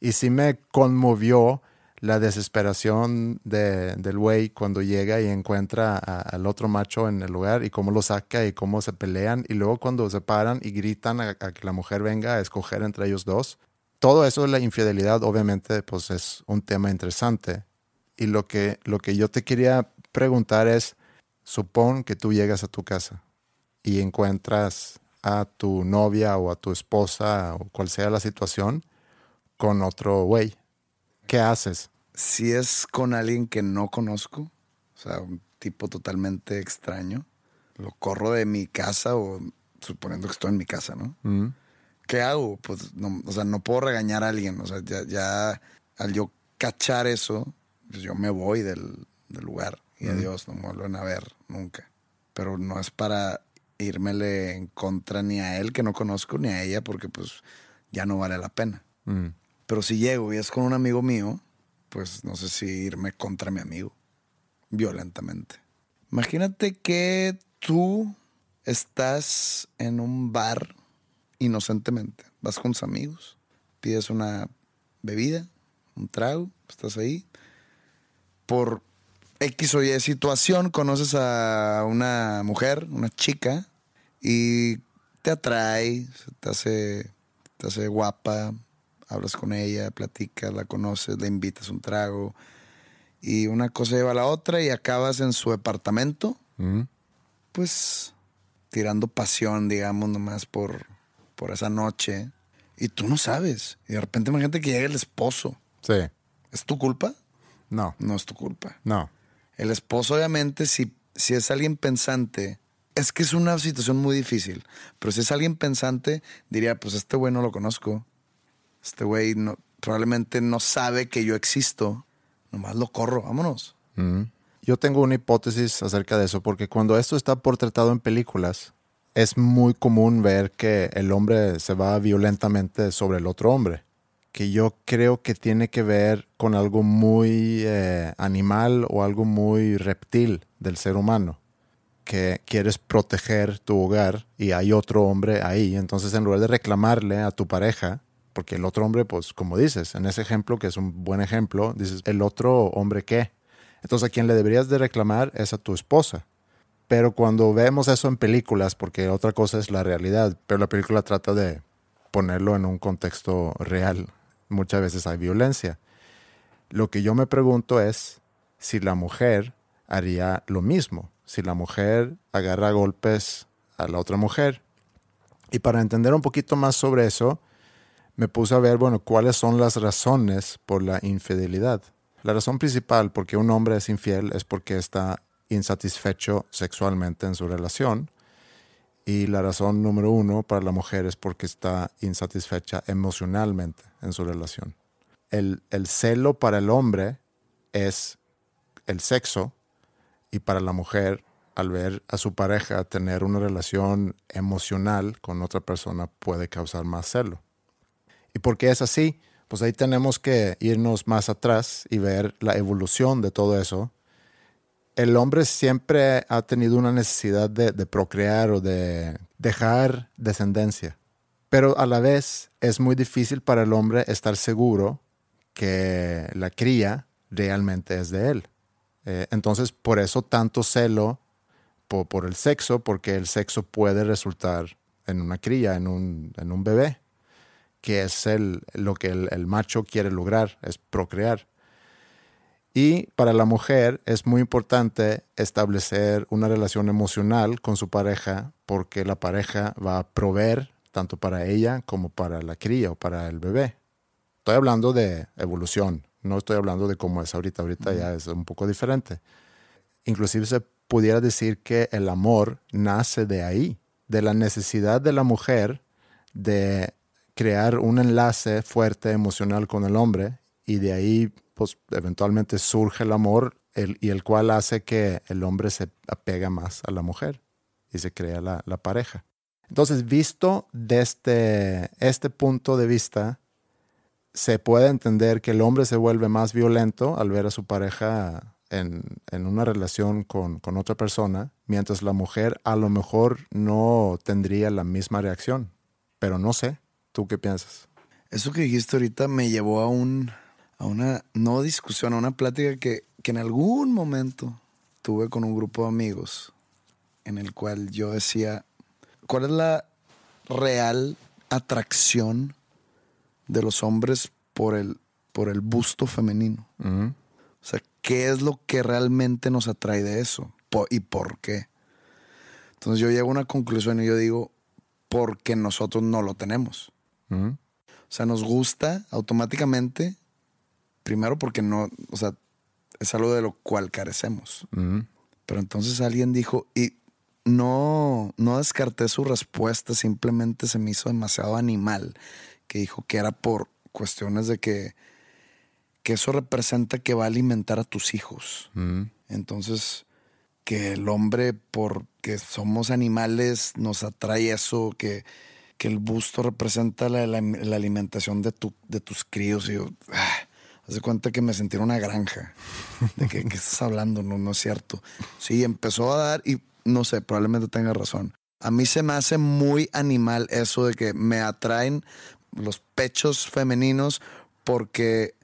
y sí me conmovió la desesperación de- del güey cuando llega y encuentra a- al otro macho en el lugar y cómo lo saca y cómo se pelean y luego cuando se paran y gritan a, a que la mujer venga a escoger entre ellos dos. Todo eso de la infidelidad obviamente pues es un tema interesante y lo que, lo que yo te quería preguntar es, supón que tú llegas a tu casa y encuentras a tu novia o a tu esposa o cual sea la situación con otro güey. ¿Qué haces? Si es con alguien que no conozco, o sea, un tipo totalmente extraño, lo corro de mi casa o suponiendo que estoy en mi casa, ¿no? Mm, ¿Qué hago? Pues, no, o sea, no puedo regañar a alguien. O sea, ya, ya al yo cachar eso, pues yo me voy del, del lugar. Y adiós, no me vuelven a ver nunca. Pero no es para írmele en contra ni a él que no conozco, ni a ella, porque pues ya no vale la pena. Pero si llego y es con un amigo mío, pues no sé si irme contra mi amigo, violentamente. Imagínate que tú estás en un bar inocentemente, vas con tus amigos, pides una bebida, un trago, estás ahí. Por X o Y situación, conoces a una mujer, una chica, y te atrae, te hace, te hace guapa, hablas con ella, platicas, la conoces, le invitas un trago, y una cosa lleva a la otra y acabas en su departamento, pues tirando pasión, digamos, nomás por, por esa noche. Y tú no sabes. Y de repente imagínate que llega el esposo. Sí. ¿Es tu culpa? No. No es tu culpa. No. El esposo, obviamente, si, si es alguien pensante, es que es una situación muy difícil. Pero si es alguien pensante, diría, pues este güey no lo conozco. Este güey no, probablemente no sabe que yo existo. Nomás lo corro, vámonos. Yo tengo una hipótesis acerca de eso, porque cuando esto está portretado en películas, es muy común ver que el hombre se va violentamente sobre el otro hombre, que yo creo que tiene que ver con algo muy eh, animal o algo muy reptil del ser humano, que quieres proteger tu hogar y hay otro hombre ahí, entonces en lugar de reclamarle a tu pareja, porque el otro hombre, pues como dices, en ese ejemplo, que es un buen ejemplo, dices, ¿el otro hombre qué? Entonces a quien le deberías de reclamar es a tu esposa. Pero cuando vemos eso en películas, porque otra cosa es la realidad, pero la película trata de ponerlo en un contexto real, muchas veces hay violencia. Lo que yo me pregunto es si la mujer haría lo mismo, si la mujer agarra golpes a la otra mujer. Y para entender un poquito más sobre eso, me puse a ver, bueno, cuáles son las razones por la infidelidad. La razón principal por qué un hombre es infiel es porque está insatisfecho sexualmente en su relación. Y la razón número uno para la mujer es porque está insatisfecha emocionalmente en su relación. El, el celo para el hombre es el sexo y para la mujer, al ver a su pareja tener una relación emocional con otra persona, puede causar más celo. ¿Y por qué es así? Pues ahí tenemos que irnos más atrás y ver la evolución de todo eso. El hombre siempre ha tenido una necesidad de, procrear o de dejar descendencia. Pero a la vez es muy difícil para el hombre estar seguro que la cría realmente es de él. Eh, entonces, por eso tanto celo por, por, el sexo, porque el sexo puede resultar en una cría, en un, bebé que es el, lo que el, macho quiere lograr, es procrear. Y para la mujer es muy importante establecer una relación emocional con su pareja porque la pareja va a proveer tanto para ella como para la cría o para el bebé. Estoy hablando de evolución, no estoy hablando de cómo es ahorita, ahorita ya es un poco diferente. Inclusive se pudiera decir que el amor nace de ahí, de la necesidad de la mujer de crear un enlace fuerte emocional con el hombre y de ahí pues eventualmente surge el amor y el cual hace que el hombre se apega más a la mujer y se crea la, pareja. Entonces, visto desde este punto de vista, se puede entender que el hombre se vuelve más violento al ver a su pareja en, una relación con, con, otra persona, mientras la mujer a lo mejor no tendría la misma reacción. Pero no sé, ¿Tú qué piensas? Eso que dijiste ahorita me llevó a un a una no discusión, a una plática que, que en algún momento tuve con un grupo de amigos en el cual yo decía, ¿cuál es la real atracción de los hombres por el, por el busto femenino? O sea, ¿qué es lo que realmente nos atrae de eso? ¿Y por qué? Entonces yo llego a una conclusión y yo digo, porque nosotros no lo tenemos. O sea, nos gusta automáticamente, primero porque no, o sea, es algo de lo cual carecemos. Pero entonces alguien dijo, y no, no descarté su respuesta, simplemente se me hizo demasiado animal, que dijo que era por cuestiones de que, que eso representa que va a alimentar a tus hijos. Entonces, que el hombre, porque somos animales, nos atrae eso, que que el busto representa la, alimentación de, tu, de tus críos. Y yo, ah, hace cuenta que me sentí en una granja. ¿De qué, estás hablando? No, no es cierto. Sí, empezó a dar y no sé, probablemente tenga razón. A mí se me hace muy animal eso de que me atraen los pechos femeninos porque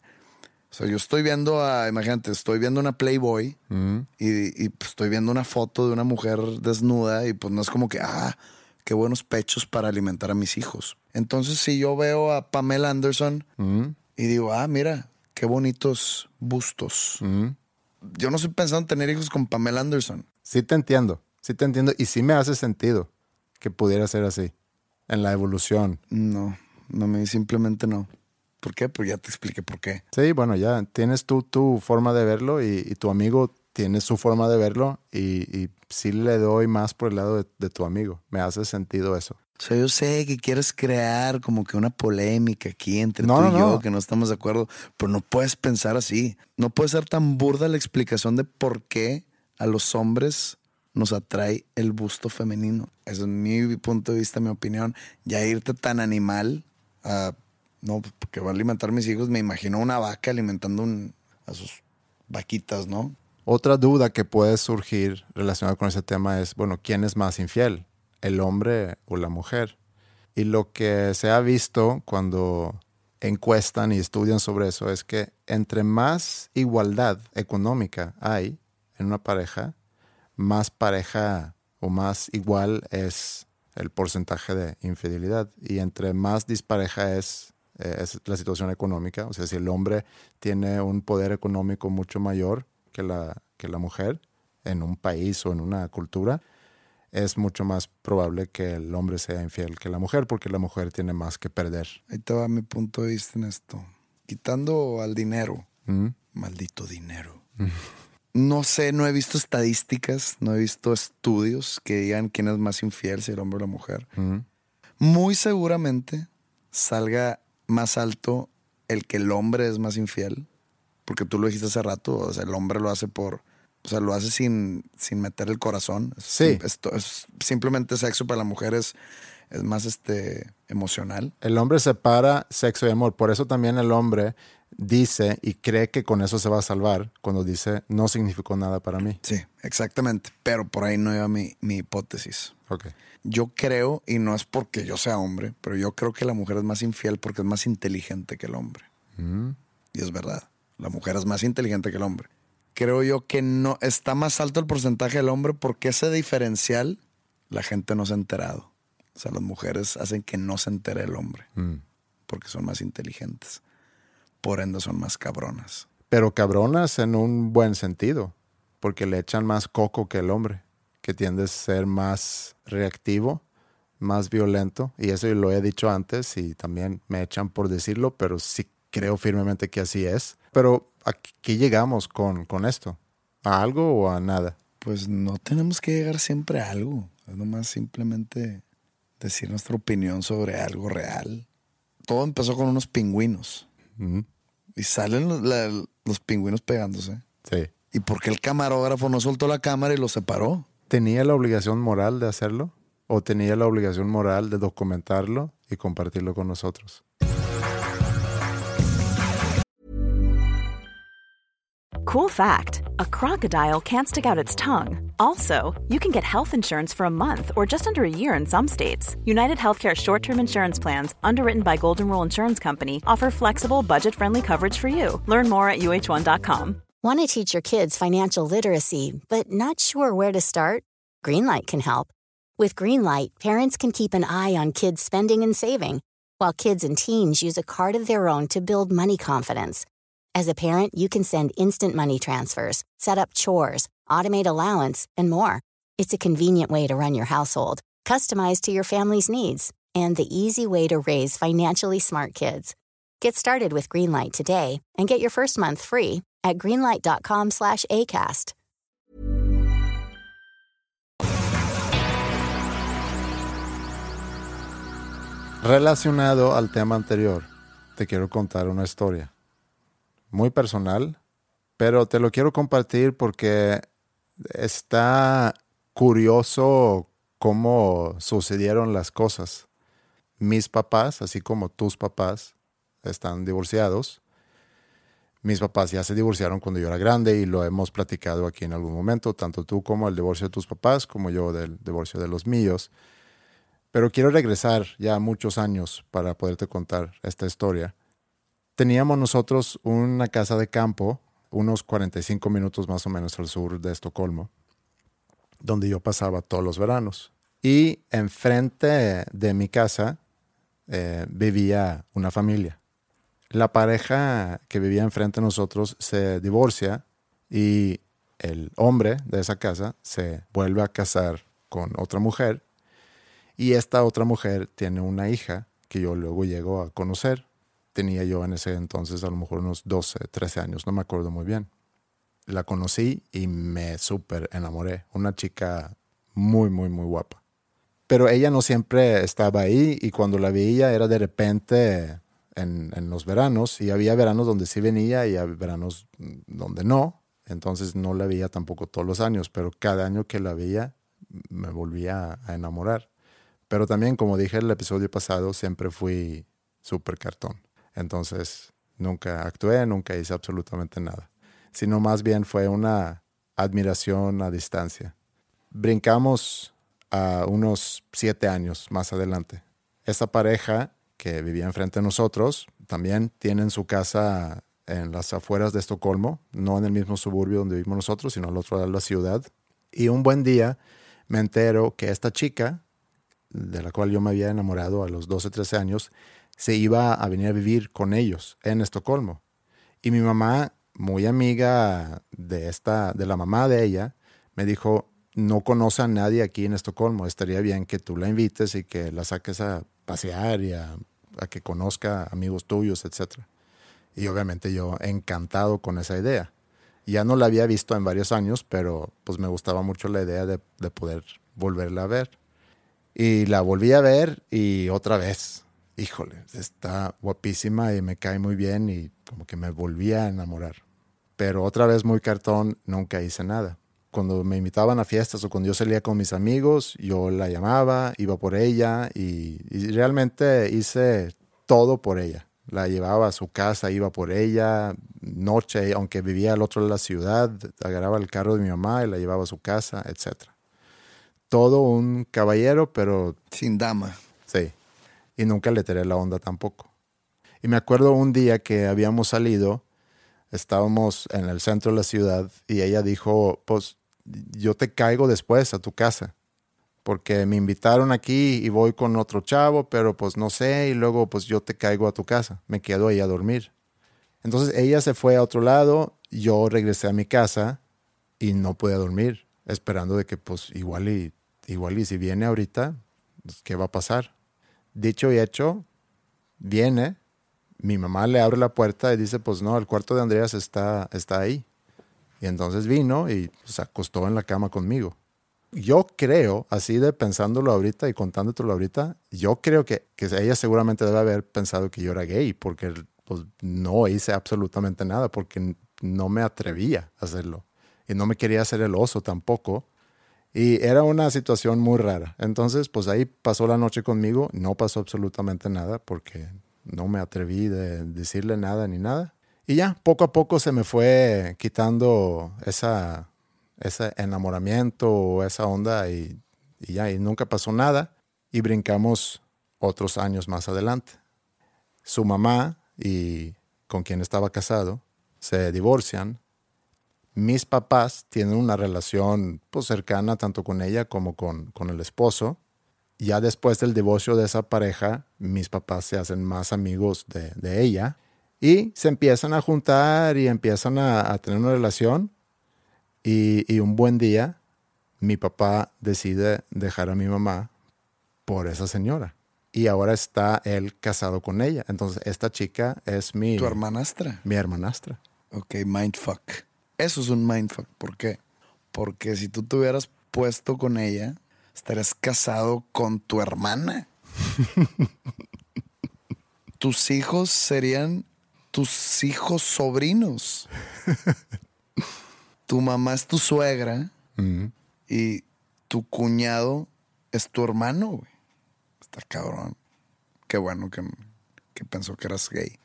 o sea, yo estoy viendo a, imagínate, estoy viendo una Playboy Mm. y, y, pues, estoy viendo una foto de una mujer desnuda y pues no es como que, ah, qué buenos pechos para alimentar a mis hijos. Entonces, si yo veo a Pamela Anderson Mm. y digo, ah, mira, qué bonitos bustos. Yo no estoy pensando en tener hijos con Pamela Anderson. Sí te entiendo, sí te entiendo y sí me hace sentido que pudiera ser así en la evolución. No, no me simplemente no. ¿Por qué? Pues ya te expliqué por qué. Sí, bueno, ya tienes tú tu forma de verlo y, y tu amigo tiene su forma de verlo y, y sí le doy más por el lado de, de tu amigo. Me hace sentido eso. O sea, yo sé que quieres crear como que una polémica aquí entre No, tú y no, yo, que no estamos de acuerdo, pero no puedes pensar así. No puede ser tan burda la explicación de por qué a los hombres nos atrae el busto femenino. Ese es mi punto de vista, mi opinión. Ya irte tan animal a, no, porque va a alimentar a mis hijos, me imagino una vaca alimentando un- a sus vaquitas, ¿no? Otra duda que puede surgir relacionada con ese tema es, bueno, ¿quién es más infiel? ¿El hombre o la mujer? Y lo que se ha visto cuando encuestan y estudian sobre eso es que entre más igualdad económica hay en una pareja, más pareja o más igual es el porcentaje de infidelidad. Y entre más dispareja es, eh, la situación económica, o sea, si el hombre tiene un poder económico mucho mayor que la, que la mujer en un país o en una cultura, es mucho más probable que el hombre sea infiel que la mujer, porque la mujer tiene más que perder. Ahí te va mi punto de vista en esto. Quitando al dinero, ¿Mm? Maldito dinero. No sé, no he visto estadísticas, no he visto estudios que digan quién es más infiel, si el hombre o la mujer. ¿Mm? Muy seguramente salga más alto el que el hombre es más infiel, porque tú lo dijiste hace rato, o sea, el hombre lo hace por, o sea, lo hace sin, sin meter el corazón. Sí. Es simplemente sexo para la mujer es, es más este emocional. El hombre separa sexo y amor, por eso también el hombre dice y cree que con eso se va a salvar cuando dice no significó nada para mí. Sí, exactamente. Pero por ahí no iba mi, mi hipótesis. Ok. Yo creo, y no es porque yo sea hombre, pero yo creo que la mujer es más infiel porque es más inteligente que el hombre. Mm. Y es verdad, la mujer es más inteligente que el hombre. Creo yo que no está más alto el porcentaje del hombre porque ese diferencial la gente no se ha enterado. O sea, las mujeres hacen que no se entere el hombre Mm. porque son más inteligentes. Por ende son más cabronas. Pero cabronas en un buen sentido, porque le echan más coco que el hombre, que tiende a ser más reactivo, más violento. Y eso lo he dicho antes y también me echan por decirlo, pero sí creo firmemente que así es. Pero aquí llegamos con, con esto. ¿A algo o a nada? Pues no tenemos que llegar siempre a algo. Es nomás simplemente decir nuestra opinión sobre algo real. Todo empezó con unos pingüinos. Y salen los, la- los pingüinos pegándose. Sí. ¿Y por qué el camarógrafo no soltó la cámara y los separó? ¿Tenía la obligación moral de hacerlo? ¿O tenía la obligación moral de documentarlo y compartirlo con nosotros? Cool fact a crocodile can't stick out its tongue. Also, you can get health insurance for a month or just under a year in some states. United Healthcare short term insurance plans, underwritten by Golden Rule Insurance Company, offer flexible, budget friendly coverage for you. Learn more at uh1.com. Want to teach your kids financial literacy, but not sure where to start? Greenlight can help. With Greenlight, parents can keep an eye on kids' spending and saving, while kids and teens use a card of their own to build money confidence. As a parent, you can send instant money transfers, set up chores, automate allowance, and more. It's a convenient way to run your household, customized to your family's needs, and the easy way to raise financially smart kids. Get started with Greenlight today and get your first month free at greenlight.com slash ACAST. Relacionado al tema anterior, te quiero contar una historia. Muy personal, pero te lo quiero compartir porque está curioso cómo sucedieron las cosas. Mis papás, así como tus papás, están divorciados. Mis papás ya se divorciaron cuando yo era grande y lo hemos platicado aquí en algún momento, tanto tú como el divorcio de tus papás, como yo del divorcio de los míos. Pero quiero regresar ya muchos años para poderte contar esta historia. Teníamos nosotros una casa de campo, unos 45 minutos más o menos al sur de Estocolmo, donde yo pasaba todos los veranos. Y enfrente de mi casa eh, vivía una familia. La pareja que vivía enfrente de nosotros se divorcia y el hombre de esa casa se vuelve a casar con otra mujer y esta otra mujer tiene una hija que yo luego llego a conocer. Tenía yo en ese entonces a lo mejor unos 12, 13 años, no me acuerdo muy bien. La conocí y me súper enamoré. Una chica muy, muy, muy guapa. Pero ella no siempre estaba ahí y cuando la veía era de repente en, en los veranos y había veranos donde sí venía y había veranos donde no. Entonces no la veía tampoco todos los años, pero cada año que la veía me volvía a enamorar. Pero también, como dije en el episodio pasado, siempre fui súper cartón. Entonces nunca actué, nunca hice absolutamente nada. Sino más bien fue una admiración a distancia. Brincamos a unos siete años más adelante. Esa pareja que vivía enfrente de nosotros también tienen su casa en las afueras de Estocolmo, no en el mismo suburbio donde vivimos nosotros, sino al otro lado de la ciudad. Y un buen día me entero que esta chica, de la cual yo me había enamorado a los 12, 13 años, se iba a venir a vivir con ellos en Estocolmo. Y mi mamá, muy amiga de, esta, de la mamá de ella, me dijo, no conoce a nadie aquí en Estocolmo, estaría bien que tú la invites y que la saques a pasear y a que conozca amigos tuyos, etc. Y obviamente yo encantado con esa idea. Ya no la había visto en varios años, pero pues me gustaba mucho la idea de, de poder volverla a ver. Y la volví a ver y otra vez, híjole, está guapísima y me cae muy bien y como que me volví a enamorar. Pero otra vez muy cartón, nunca hice nada. Cuando me invitaban a fiestas o cuando yo salía con mis amigos, yo la llamaba, iba por ella y, y realmente hice todo por ella. La llevaba a su casa, iba por ella, noche, aunque vivía al otro lado de la ciudad, agarraba el carro de mi mamá y la llevaba a su casa, etc. Todo un caballero, pero... Sin dama. Sí. Y nunca le tiré la onda tampoco. Y me acuerdo un día que habíamos salido, estábamos en el centro de la ciudad y ella dijo, pues yo te caigo después a tu casa, porque me invitaron aquí y voy con otro chavo, pero pues no sé, y luego pues yo te caigo a tu casa, me quedo ahí a dormir. Entonces ella se fue a otro lado, yo regresé a mi casa y no pude dormir, esperando de que pues igual y, igual y si viene ahorita, pues, ¿qué va a pasar? Dicho y hecho, viene, mi mamá le abre la puerta y dice, pues no, el cuarto de Andreas está, está ahí. Y entonces vino y se acostó en la cama conmigo. Yo creo, así de pensándolo ahorita y contándotelo ahorita, yo creo que, que ella seguramente debe haber pensado que yo era gay, porque pues, no hice absolutamente nada, porque no me atrevía a hacerlo. Y no me quería hacer el oso tampoco. Y era una situación muy rara. Entonces, pues ahí pasó la noche conmigo, no pasó absolutamente nada, porque no me atreví de decirle nada ni nada. Y ya, poco a poco se me fue quitando esa, ese enamoramiento o esa onda y, y ya, y nunca pasó nada. Y brincamos otros años más adelante. Su mamá y con quien estaba casado se divorcian. Mis papás tienen una relación pues, cercana tanto con ella como con, con el esposo. Ya después del divorcio de esa pareja, mis papás se hacen más amigos de, de ella y se empiezan a juntar y empiezan a, a tener una relación. Y, y, un buen día, mi papá decide dejar a mi mamá por esa señora. Y ahora está él casado con ella. Entonces, esta chica es mi... ¿Tu hermanastra? Mi hermanastra. Ok, mindfuck. Eso es un mindfuck. ¿Por qué? Porque si tú te hubieras puesto con ella, estarías casado con tu hermana. Tus hijos serían tus hijos sobrinos. tu mamá es tu suegra y tu cuñado es tu hermano, güey. Está cabrón. Qué bueno que, que pensó que eras gay.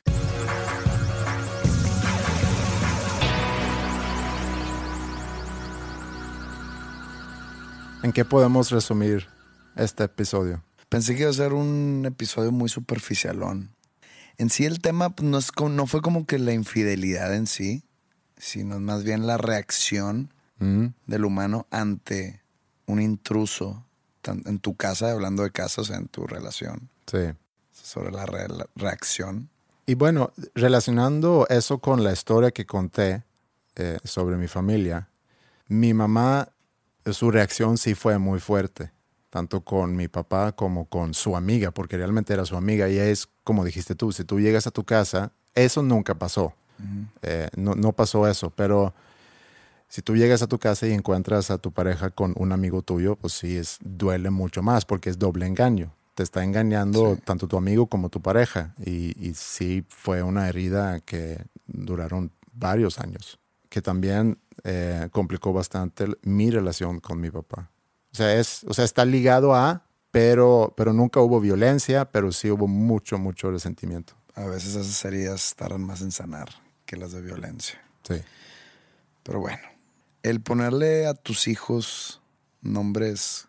¿En qué podemos resumir este episodio? Pensé que iba a ser un episodio muy superficialón. En sí el tema pues, no, es como- no fue como que la infidelidad en sí, sino más bien la reacción Mm, del humano ante un intruso en tu casa, hablando de sea, en tu relación, sí. sobre la, re- la reacción. Y bueno, relacionando eso con la historia que conté eh, sobre mi familia, mi mamá, su reacción sí fue muy fuerte, tanto con mi papá como con su amiga, porque realmente era su amiga y es, como dijiste tú, si tú llegas a tu casa, eso nunca pasó. Eh, no, no pasó eso, pero si tú llegas a tu casa y encuentras a tu pareja con un amigo tuyo, pues sí, es, duele mucho más porque es doble engaño. Te está engañando Sí. tanto tu amigo como tu pareja. Y, y sí fue una herida que duraron varios años, que también eh, complicó bastante mi relación con mi papá. O sea, es, o sea, está ligado a, pero, pero nunca hubo violencia, pero sí hubo mucho, mucho resentimiento. A veces esas heridas tardan más en sanar que las de violencia. Sí. Pero bueno, el ponerle a tus hijos nombres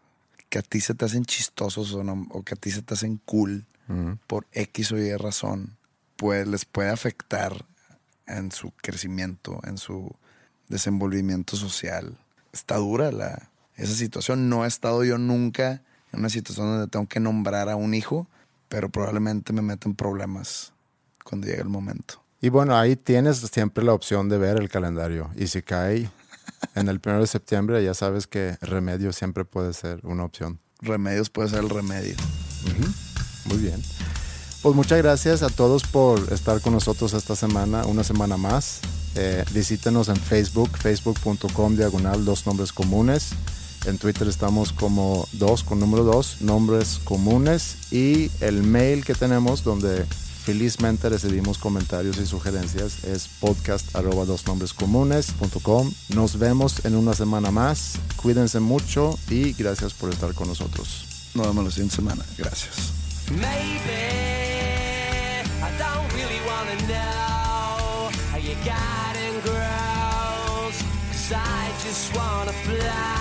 que a ti se te hacen chistosos o, no- o que a ti se te hacen cool por X o Y razón, pues les puede afectar en su crecimiento, en su desenvolvimiento social. Está dura la, esa situación. No he estado yo nunca en una situación donde tengo que nombrar a un hijo, pero probablemente me meto en problemas cuando llegue el momento. Y bueno, ahí tienes siempre la opción de ver el calendario. Y si cae en el 1 de septiembre, ya sabes que remedio siempre puede ser una opción. Remedios puede ser el remedio. Muy bien. Pues muchas gracias a todos por estar con nosotros esta semana, una semana más. Eh, visítenos en Facebook, facebook.com diagonal dos nombres comunes. En Twitter estamos como dos con número dos, nombres comunes. Y el mail que tenemos donde felizmente recibimos comentarios y sugerencias es podcast arroba dos nombres comunes.com. Nos vemos en una semana más. Cuídense mucho y gracias por estar con nosotros. Nos vemos la siguiente semana. Gracias. Maybe I don't really wanna know you grows. Cause I just wanna fly.